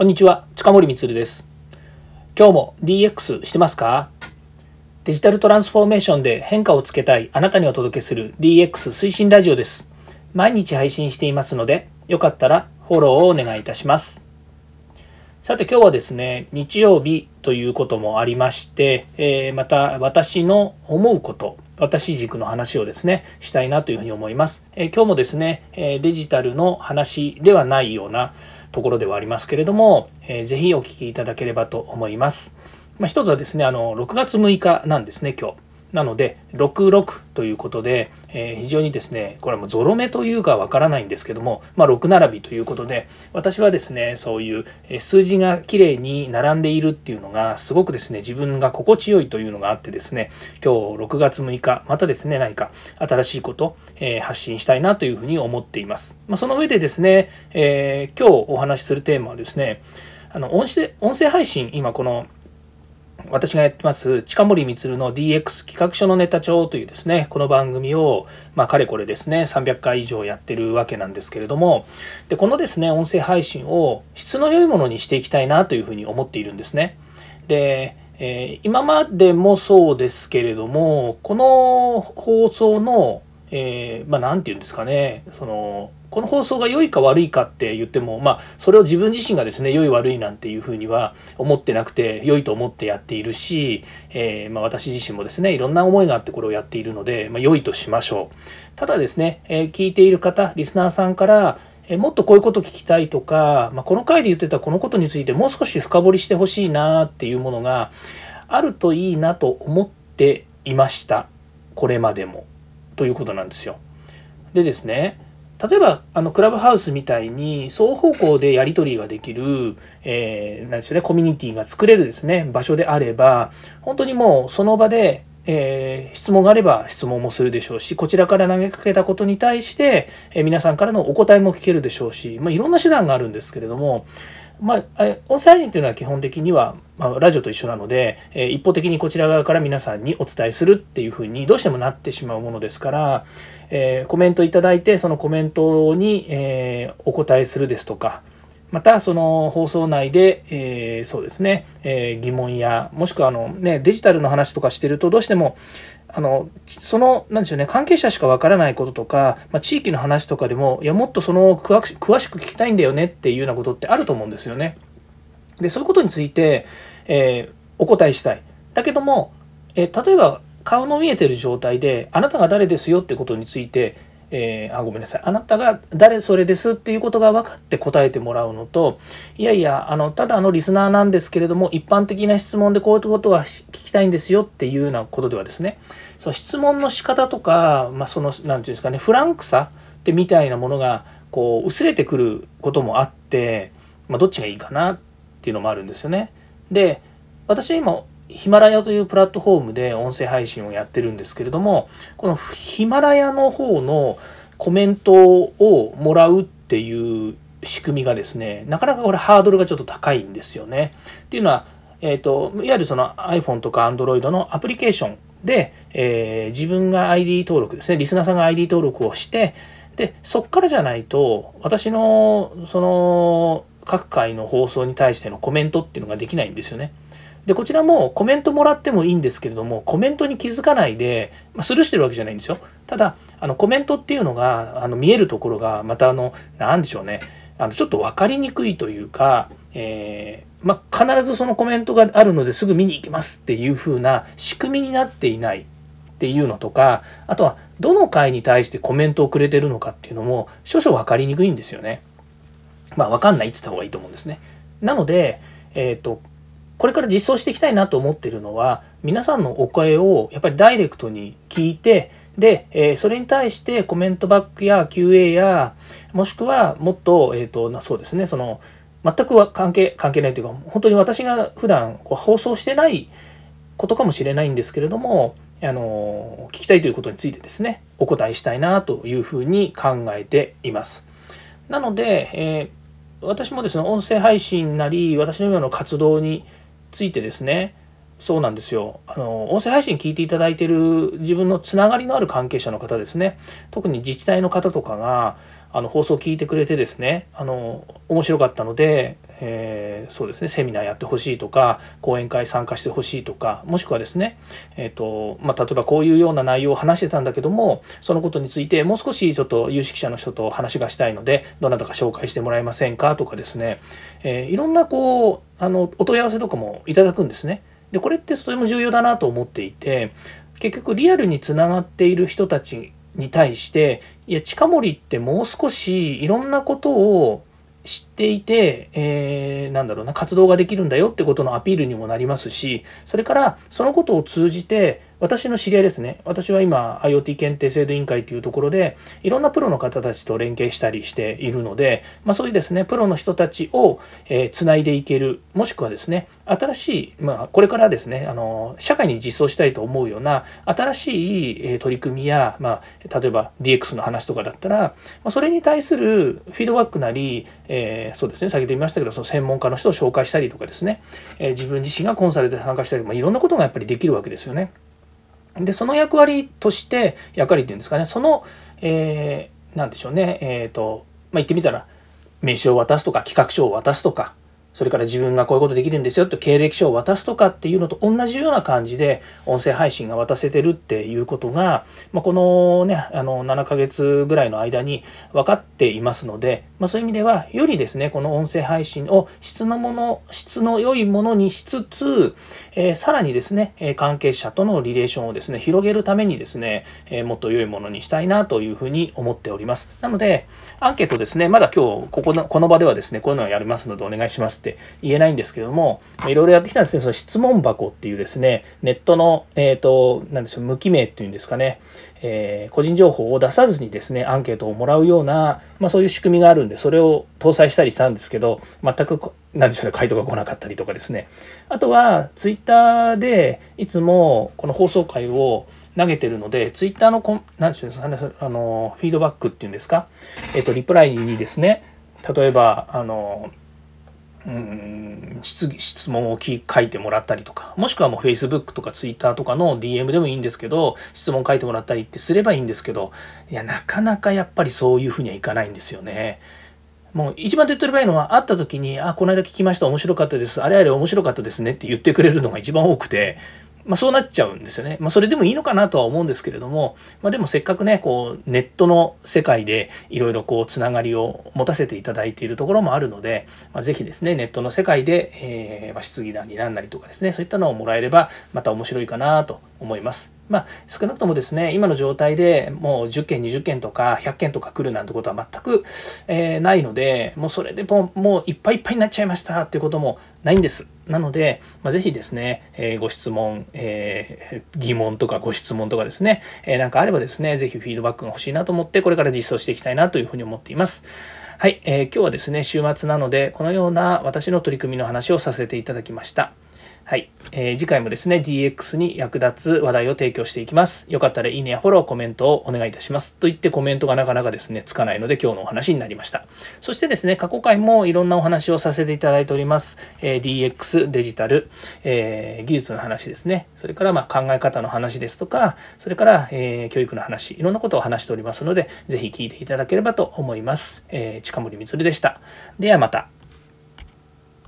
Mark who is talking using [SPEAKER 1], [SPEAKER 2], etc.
[SPEAKER 1] こんにちは、近森光です。今日も DX してますか？デジタルトランスフォーメーションで変化をつけたいあなたにお届けする DX 推進ラジオです。毎日配信していますので、よかったらフォローをお願いいたします。さて今日はですね、日曜日ということもありまして、えー、また私の思うこと、私軸の話をですね、したいなというふうに思います。えー、今日もですね、デジタルの話ではないような、ところではありますけれども、えー、ぜひお聞きいただければと思います。まあ、一つはですね、あの、6月6日なんですね、今日。なので、66ということで、えー、非常にですね、これもゾロ目というかわからないんですけども、まあ、6並びということで、私はですね、そういう数字がきれいに並んでいるっていうのが、すごくですね、自分が心地よいというのがあってですね、今日6月6日、またですね、何か新しいこと、えー、発信したいなというふうに思っています。まあ、その上でですね、えー、今日お話しするテーマはですね、あの音声音声配信、今この私がやってます、近森光の DX 企画書のネタ帳というですね、この番組を、まあ、かれこれですね、300回以上やってるわけなんですけれども、で、このですね、音声配信を質の良いものにしていきたいなというふうに思っているんですね。で、えー、今までもそうですけれども、この放送の、えー、まあ、なんて言うんですかね、その、この放送が良いか悪いかって言っても、まあ、それを自分自身がですね、良い悪いなんていうふうには思ってなくて、良いと思ってやっているし、えー、まあ、私自身もですね、いろんな思いがあってこれをやっているので、まあ、良いとしましょう。ただですね、えー、聞いている方、リスナーさんから、えもっとこういうこと聞きたいとか、まあ、この回で言ってたこのことについてもう少し深掘りしてほしいなっていうものがあるといいなと思っていました。これまでも。ということなんですよ。でですね、例えばあのクラブハウスみたいに双方向でやり取りができる、えー、なんでしょうね、コミュニティが作れるですね、場所であれば、本当にもうその場で、えー、質問があれば質問もするでしょうし、こちらから投げかけたことに対して、えー、皆さんからのお答えも聞けるでしょうし、まあ、いろんな手段があるんですけれども、まあ、音声配信というのは基本的には、まあ、ラジオと一緒なので、えー、一方的にこちら側から皆さんにお伝えするっていうふうにどうしてもなってしまうものですから、えー、コメントいただいてそのコメントに、えー、お答えするですとかまたその放送内で、えー、そうですね、え疑問やもしくはあの、ね、デジタルの話とかしてるとどうしてもあの、その、なんでしょうね、関係者しかわからないこととか、まあ、地域の話とかでも、いや、もっとその詳し詳しく聞きたいんだよねっていうようなことってあると思うんですよね。で、そういうことについて、えー、お答えしたい。だけども、えー、例えば、顔の見えてる状態で、あなたが誰ですよってことについて、えー、あごめんなさいあなたが誰それですっていうことが分かって答えてもらうのといやいやあのただのリスナーなんですけれども一般的な質問でこういうことが聞きたいんですよっていうようなことではですねその質問の仕方とか、まあ、その何て言うんですかねフランクさってみたいなものがこう薄れてくることもあって、まあ、どっちがいいかなっていうのもあるんですよね。で私今ヒマラヤというプラットフォームで音声配信をやってるんですけれども、このヒマラヤの方のコメントをもらうっていう仕組みがですね、なかなかこれハードルがちょっと高いんですよね。っていうのは、えっ、ー、と、いわゆるその iPhone とか Android のアプリケーションで、えー、自分が ID 登録ですね、リスナーさんが ID 登録をして、で、そっからじゃないと、私の、その、各回の放送に対してのコメントっていうのができないんですよね。で、こちらもコメントもらってもいいんですけれども、コメントに気づかないで、まあ、スルーしてるわけじゃないんですよ。ただ、あの、コメントっていうのが、あの、見えるところが、またあの、なんでしょうね。あの、ちょっと分かりにくいというか、えー、まあ、必ずそのコメントがあるのですぐ見に行きますっていう風な仕組みになっていないっていうのとか、あとは、どの回に対してコメントをくれてるのかっていうのも、少々分かりにくいんですよね。まあ、分かんないって言った方がいいと思うんですね。なので、えっ、ー、と、これから実装していきたいなと思ってるのは、皆さんのお声をやっぱりダイレクトに聞いて、で、え、それに対してコメントバックや QA や、もしくはもっと、えっ、ー、と、そうですね、その、全くは関係、関係ないというか、本当に私が普段こう放送してないことかもしれないんですけれども、あの、聞きたいということについてですね、お答えしたいなというふうに考えています。なので、えー、私もですね、音声配信なり、私の今の活動についてですね。そうなんですよ。あの音声配信聞いていただいてる自分のつながりのある関係者の方ですね。特に自治体の方とかがあの放送聞いてくれてですねあの面白かったので、えー、そうですねセミナーやってほしいとか講演会参加してほしいとかもしくはですね、えーとまあ、例えばこういうような内容を話してたんだけどもそのことについてもう少しちょっと有識者の人と話がしたいのでどなたか紹介してもらえませんかとかですね、えー、いろんなこうあのお問い合わせとかもいただくんですね。でこれってとても重要だなと思っていて結局リアルにつながっている人たちに対していや近森ってもう少しいろんなことを知っていて、えー、なんだろうな活動ができるんだよってことのアピールにもなりますしそれからそのことを通じて私の知り合いですね。私は今 IoT 検定制度委員会というところでいろんなプロの方たちと連携したりしているので、まあ、そういうですね、プロの人たちを、えー、つないでいける、もしくはですね、新しい、まあ、これからですね、あの、社会に実装したいと思うような新しい、え取り組みや、まあ、例えば DX の話とかだったら、まあ、それに対するフィードバックなり、えー、そうですね、先ほど言いましたけど、その専門家の人を紹介したりとかですね、えー、自分自身がコンサルで参加したり、まあ、いろんなことがやっぱりできるわけですよね。で、その役割として、役割っていうんですかね、その、えー、なんでしょうね、えっ、ー、と、まあ、言ってみたら、名刺を渡すとか、企画書を渡すとか、それから自分がこういうことできるんですよと経歴書を渡すとかっていうのと同じような感じで音声配信が渡せてるっていうことが、まあ、このね、あの7ヶ月ぐらいの間に分かっていますので、まあ、そういう意味ではよりですね、この音声配信を質のもの、質の良いものにしつつ、えー、さらにですね、関係者とのリレーションをですね、広げるためにですね、えー、もっと良いものにしたいなというふうに思っております。なので、アンケートですね、まだ今日ここのこの場ではですね、こういうのをやりますのでお願いしますって言えないんですけども、いろいろやってきたんですね、その質問箱っていうですね、ネットの、えっ、ー、と、なんでしょう、無記名っていうんですかね、えー、個人情報を出さずにですね、アンケートをもらうような、まあそういう仕組みがあるんで、それを搭載したりしたんですけど、全く、なんでしょうね、回答が来なかったりとかですね。あとは、ツイッターでいつもこの放送回を投げてるので、ツイッターのこん、なんでしょうね、あの、フィードバックっていうんですか、えっ、と、リプライにですね、例えば、あの、うん質質問を書いてもらったりとか、もしくはもう Facebook とか Twitter とかの DM でもいいんですけど、質問書いてもらったりってすればいいんですけど、いや、なかなかやっぱりそういうふうにはいかないんですよね。もう一番手っ取り早いのは会った時に、あ、この間聞きました、面白かったです、あれあれ面白かったですねって言ってくれるのが一番多くて、まあ、そうなっちゃうんですよね。まあ、それでもいいのかなとは思うんですけれども、まあ、でもせっかくね、こう、ネットの世界でいろいろこう、つながりを持たせていただいているところもあるので、まあ、ぜひですね、ネットの世界で、えー、まあ、質疑談になんなりとかですね、そういったのをもらえれば、また面白いかなと思います。まあ、少なくともですね、今の状態でもう10件、20件とか100件とか来るなんてことは全く、えー、ないので、もうそれでもういっぱいいっぱいになっちゃいましたっていうこともないんです。なので、まあ、ぜひですね、えー、ご質問、えー、疑問とかご質問とかですね、えー、なんかあればですね、ぜひフィードバックが欲しいなと思って、これから実装していきたいなというふうに思っています。はい、えー、今日はですね、週末なので、このような私の取り組みの話をさせていただきました。はい、えー、次回もですね、DX に役立つ話題を提供していきます。よかったらいいねやフォロー、コメントをお願いいたします。と言ってコメントがなかなかですね、つかないので今日のお話になりました。そしてですね、過去回もいろんなお話をさせていただいております。えー、DX、デジタル、えー、技術の話ですね。それからま考え方の話ですとか、それから、え教育の話、いろんなことを話しておりますので、ぜひ聞いていただければと思います。え近森光でした。ではまた。